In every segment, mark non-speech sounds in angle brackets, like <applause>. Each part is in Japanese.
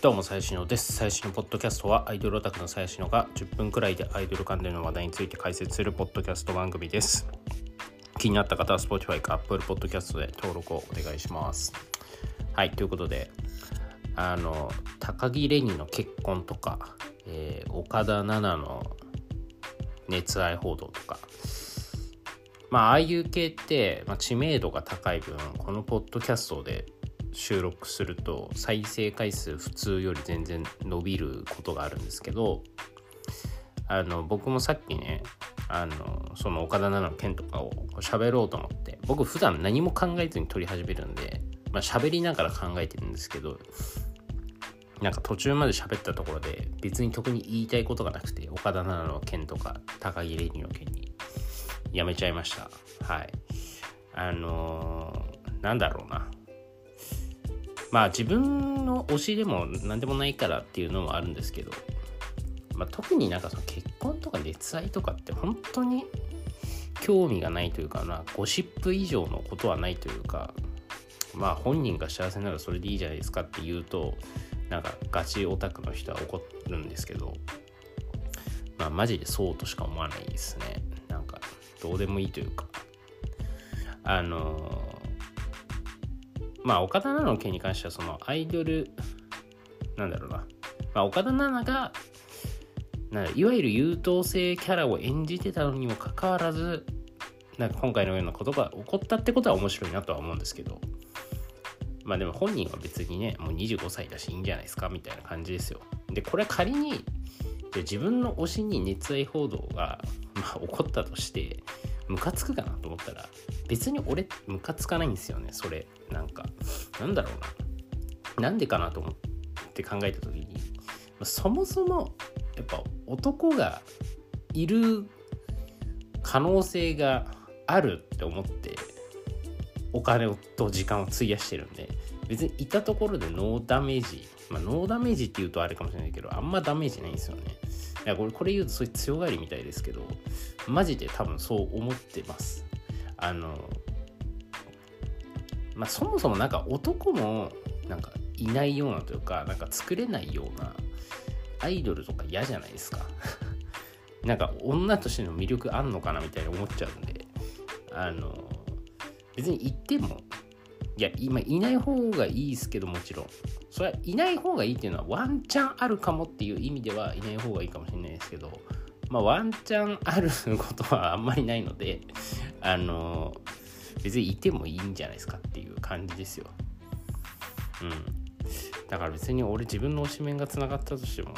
どうも、最新のです。最新のポッドキャストは、アイドルオタクの最新のが10分くらいでアイドル関連の話題について解説するポッドキャスト番組です。気になった方は Spotify か Apple Podcast で登録をお願いします。はい、ということで、あの、高木レニの結婚とか、えー、岡田奈々の熱愛報道とか、まあ、ああいう系って、まあ、知名度が高い分、このポッドキャストで収録すると再生回数普通より全然伸びることがあるんですけどあの僕もさっきねあのその岡田奈々の件とかを喋ろうと思って僕普段何も考えずに撮り始めるんでまあ喋りながら考えてるんですけどなんか途中まで喋ったところで別に特に言いたいことがなくて岡田奈々の件とか高木玲二の件にやめちゃいました。はい。あのー、なんだろうな。まあ自分の推しでも何でもないからっていうのもあるんですけど、まあ、特になんかその結婚とか熱愛とかって本当に興味がないというかなゴシップ以上のことはないというかまあ本人が幸せならそれでいいじゃないですかって言うとなんかガチオタクの人は怒るんですけどまあマジでそうとしか思わないですね。なんかどうでもいいというか。あのまあ岡田奈々の件に関してはそのアイドルなんだろうな、まあ、岡田奈々がないわゆる優等生キャラを演じてたのにもかかわらずなんか今回のようなことが起こったってことは面白いなとは思うんですけど。まあでも本人は別にねもう25歳だしいいんじゃないですかみたいな感じですよ。でこれ仮に自分の推しに熱愛報道が、まあ、起こったとしてムカつくかなと思ったら別に俺ムカつかないんですよね。それなんかなんだろうな。なんでかなと思って考えた時にそもそもやっぱ男がいる可能性があるって思ってお金と時間を費やしてるんで別にいたところでノーダメージまあノーダメージって言うとあれかもしれないけどあんまダメージないんですよね。いやこれこれ言うとそういう強がりみたいですけどマジで多分そう思ってます。あのまあそもそもなんか男もなんかいないようなというかなんか作れないようなアイドルとか嫌じゃないですか。<laughs> なんか女としての魅力あんのかなみたいに思っちゃうんであの別に言ってもいや今いない方がいいですけどもちろん。それはいない方がいいっていうのはワンチャンあるかもっていう意味ではいない方がいいかもしれないですけどまあワンチャンあることはあんまりないのであの別にいてもいいんじゃないですかっていう感じですよ。うん。だから別に俺自分の推しメンがつながったとしても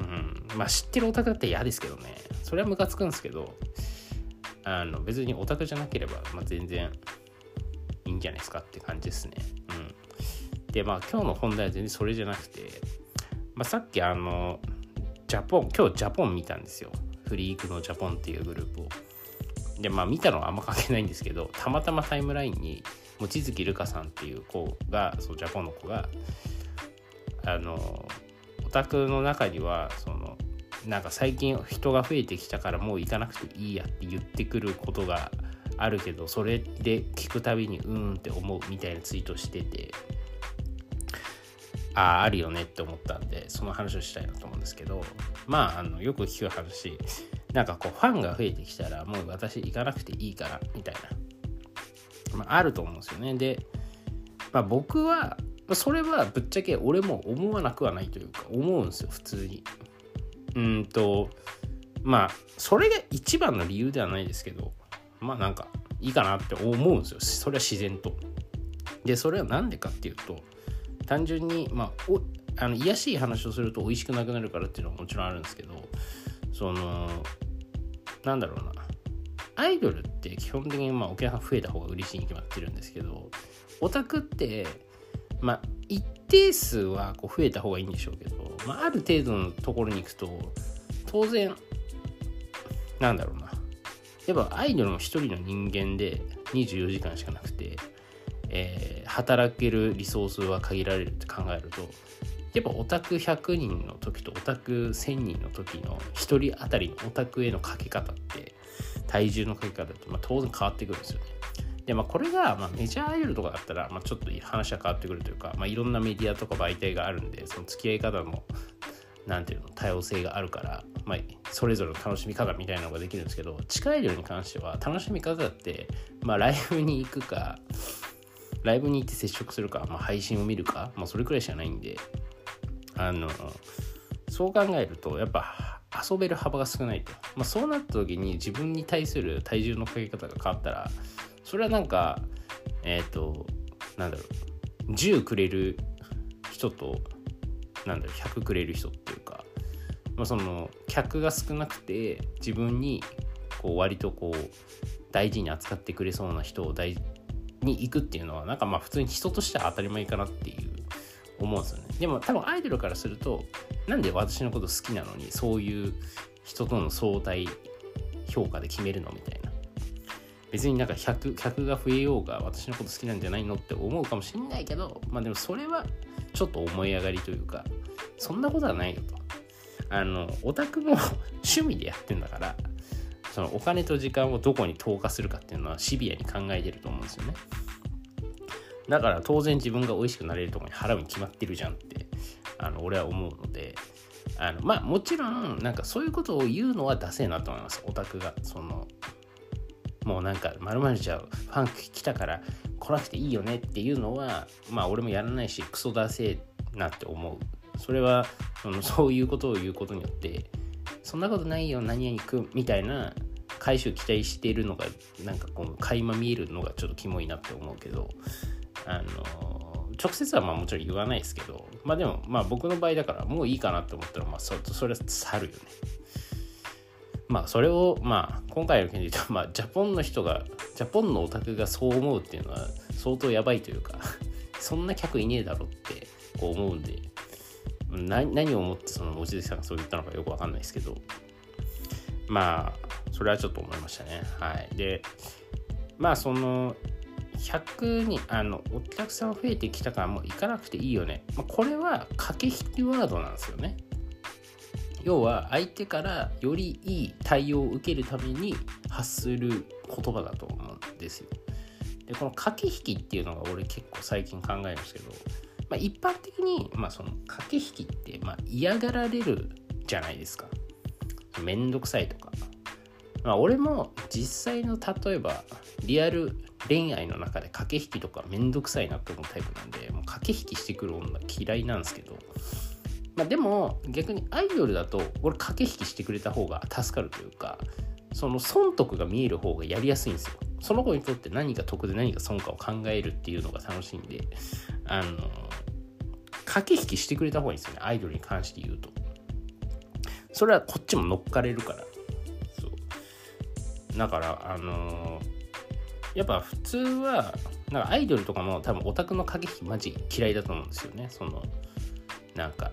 うん。まあ知ってるオタクだって嫌ですけどね。それはムカつくんですけどあの別にオタクじゃなければ、まあ、全然じゃないですかって感じですね。うん。でまあ今日の本題は全然それじゃなくて、まあ、さっきあのジャポン今日ジャポン見たんですよ。フリークのジャポンっていうグループを。でまあ見たのはあんま関係ないんですけどたまたまタイムラインに望月るかさんっていう子がそうジャポンの子があのオタクの中にはそのなんか最近人が増えてきたからもう行かなくていいやって言ってくることがあるけどそれで聞くたびにうーんって思うみたいなツイートしててあああるよねって思ったんでその話をしたいなと思うんですけどまああのよく聞く話。なんかこうファンが増えてきたらもう私行かなくていいからみたいな、まあ、あると思うんですよね。で、まあ、僕はそれはぶっちゃけ俺も思わなくはないというか思うんですよ普通に。うんとまあそれが一番の理由ではないですけどまあなんかいいかなって思うんですよ。それは自然と。でそれは何でかっていうと単純にまあおあの癒しい話をすると美味しくなくなるからっていうのはもちろんあるんですけどそのなんだろうな。アイドルって基本的にまあお客さん増えた方が嬉しいに決まってるんですけどオタクってまあ一定数はこう増えた方がいいんでしょうけど、まあ、ある程度のところに行くと当然なんだろうな。やっぱアイドルも一人の人間で24時間しかなくて、えー、働けるリソースは限られるって考えるとやっぱオタク100人の時とオタク1000人の時の1人当たりのオタクへのかけ方って体重のかけ方ってまあ当然変わってくるんですよね。でまあこれが、まあ、メジャーアイドルとかだったら、まあ、ちょっと話は変わってくるというか、まあ、いろんなメディアとか媒体があるんでその付き合い方もなんていうの多様性があるから、まあ、それぞれの楽しみ方みたいなのができるんですけど地下アイドルに関しては楽しみ方って、まあ、ライブに行くかライブに行って接触するか、まあ、配信を見るか、まあ、それくらいしかないんであのそう考えるとやっぱ遊べる幅が少ないと、まあ、そうなった時に自分に対する体重のかけ方が変わったらそれはなんかえっ、ー、となんだろう10くれる人となんだろう100くれる人、まあ、その客が少なくて自分にこう割とこう大事に扱ってくれそうな人を大に行くっていうのはなんかまあ普通に人としては当たり前かなっていう思うんですよね。でも多分アイドルからするとなんで私のこと好きなのにそういう人との相対評価で決めるのみたいな。別になんか100客が増えようが私のこと好きなんじゃないのって思うかもしんないけどまあでもそれはちょっと思い上がりというかそんなことはないよと。あのオタクも <laughs> 趣味でやってんだからそのお金と時間をどこに投下するかっていうのはシビアに考えてると思うんですよね。だから当然自分が美味しくなれるとこに払うに決まってるじゃんってあの俺は思うのであのまあもちろんなんかそういうことを言うのはダセえなと思います。オタクがそのもうなんかまるじゃファン来たから来なくていいよねっていうのはまあ俺もやらないしクソダセえなって思う。それはその <laughs> そういうことを言うことによってそんなことないよ何々くんみたいな回収期待しているのがなんかこう垣間見えるのがちょっとキモいなって思うけどあの直接はまあもちろん言わないですけどまあでもまあ僕の場合だからもういいかなって思ったらまあそそれは去るよね。まあそれをまあ今回の件で言うとまあジャポンの人がジャポンのオタクがそう思うっていうのは相当やばいというかそんな客いねえだろってこう思うんで何を思ってその望月さんがそう言ったのかよくわかんないですけど。まあそれはちょっと思いましたね。はい。でまあその100にあのお客さん増えてきたからもう行かなくていいよね、まあ、これは駆け引きワードなんですよね。要は相手からよりいい対応を受けるために発する言葉だと思うんですよ。でこの駆け引きっていうのが俺結構最近考えるんですけど、まあ、一般的に、まあ、その駆け引きってまあ嫌がられるじゃないですか。めんどくさいとか。まあ俺も実際の例えばリアル恋愛の中で駆け引きとかめんどくさいなって思うタイプなんでもう駆け引きしてくる女嫌いなんですけど。まあでも逆にアイドルだと俺駆け引きしてくれた方が助かるというかその損得が見える方がやりやすいんですよ。その子にとって何が得で何が損かを考えるっていうのが楽しいんであの駆け引きしてくれた方がいいですよね。アイドルに関して言うと。それはこっちも乗っかれるから。そう。だからあのーやっぱ普通はなんかアイドルとかも多分オタクの駆け引きマジ嫌いだと思うんですよね。そのなんか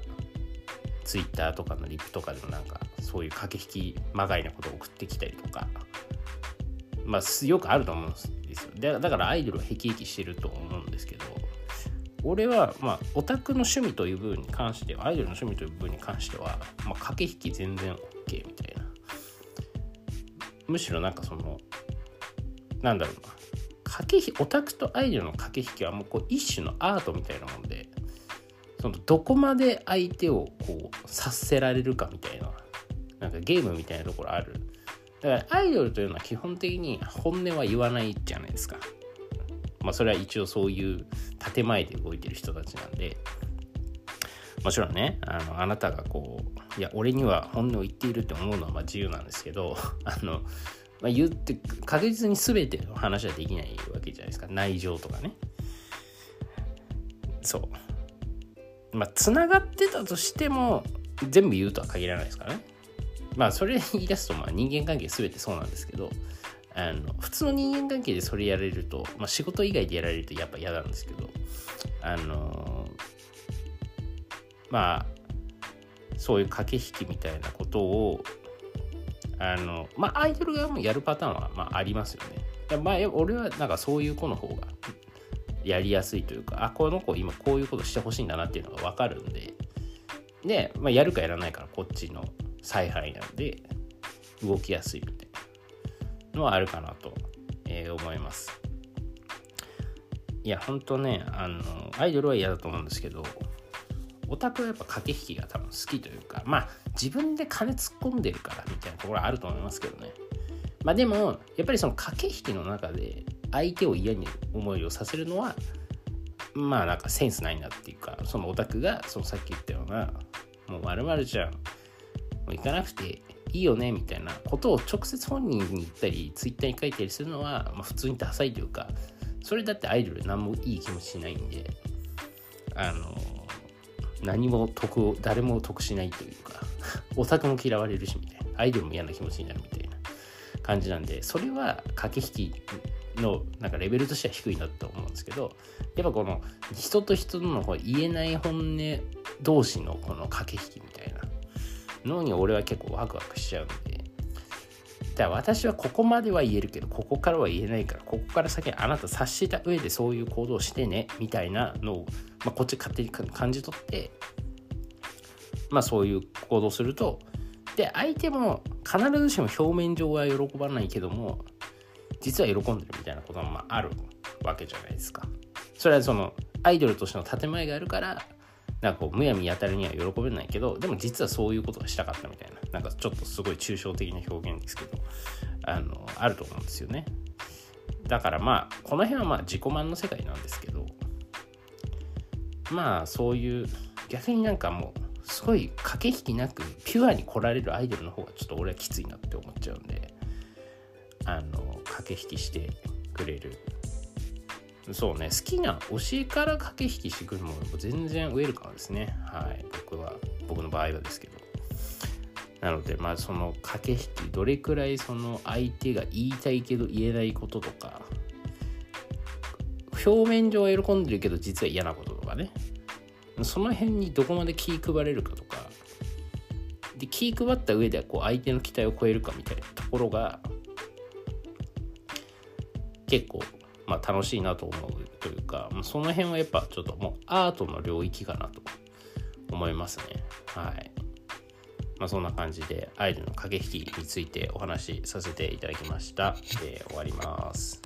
ツイッターとかのリプとかでもなんかそういう駆け引きまがいなことを送ってきたりとか。まあよくあると思うんですよ。だからアイドルはへきへきしてると思うんですけど。俺はまあオタクの趣味という部分に関してはアイドルの趣味という部分に関しては、まあ、駆け引き全然 OK みたいな。むしろなんかそのなんだろうな。駆け引きオタクとアイドルの駆け引きはもうこう一種のアートみたいなもんでそのどこまで相手をこう察せられるかみたいななんかゲームみたいなところある。だからアイドルというのは基本的に本音は言わないじゃないですか。まあそれは一応そういう建前で動いてる人たちなんで。もちろんねあのあなたがこういや俺には本音を言っているって思うのはま自由なんですけど <laughs> あのまあ、言って確実に全ての話はできないわけじゃないですか。内情とかね。そう。まあつながってたとしても全部言うとは限らないですからね。まあそれ言い出すとまあ人間関係全てそうなんですけどあの普通の人間関係でそれやれると、まあ、仕事以外でやられるとやっぱ嫌なんですけどあのまあそういう駆け引きみたいなことをあのまあアイドル側もやるパターンは、まあ、ありますよね。まあ俺はなんかそういう子の方がやりやすいというかあこの子今こういうことしてほしいんだなっていうのが分かるんでで、まあ、やるかやらないからこっちの采配なんで動きやすいみのはあるかなと、えー、思います。いや本当ねあのアイドルは嫌だと思うんですけどオタクはやっぱ駆け引きが多分好きというかまあ自分で金突っ込んでるからみたいなところはあると思いますけどねまあでもやっぱりその駆け引きの中で相手を嫌に思いをさせるのはまあなんかセンスないなっていうかそのオタクがそのさっき言ったようなもうまるじゃんう行かなくていいよねみたいなことを直接本人に言ったりツイッターに書いたりするのは、まあ、普通にダサいというかそれだってアイドル何もいい気持ちしないんであの何も得を誰も得しないというか <laughs> オタクも嫌われるしみたいな。アイドルも嫌な気持ちになるみたいな感じなんでそれは駆け引きのなんかレベルとしては低いなと思うんですけどやっぱこの人と人の言えない本音同士のこの駆け引きみのに俺は結構ワクワクしちゃうんで。だから私はここまでは言えるけどここからは言えないからここから先あなた察した上でそういう行動をしてねみたいなのを、まあ、こっち勝手に感じ取ってまあそういう行動すると。で相手も必ずしも表面上は喜ばないけども実は喜んでるみたいなこともああるわけじゃないですか。それはそのアイドルとしての建前があるからなんかこうむやみやたるには喜べないけどでも実はそういうことがしたかったみたいななんかちょっとすごい抽象的な表現ですけどあのあると思うんですよね。だからまあこの辺はまあ自己満の世界なんですけどまあそういう逆になんかもうすごい駆け引きなくピュアに来られるアイドルの方がちょっと俺はきついなって思っちゃうんであの駆け引きしてくれるそうね。好きな教えから駆け引きしてくるものも全然ウェルカムですね。はい。僕は僕の場合はですけど。なのでまあその駆け引きどれくらいその相手が言いたいけど言えないこととか表面上は喜んでるけど実は嫌なこととかね。その辺にどこまで気配れるかとか。で気配った上ではこう相手の期待を超えるかみたいなところが結構まあ、楽しいなと思うというかその辺はやっぱちょっともうアートの領域かなと思いますね。はい。まあ、そんな感じでアイドルの駆け引きについてお話しさせていただきました、えー、終わります。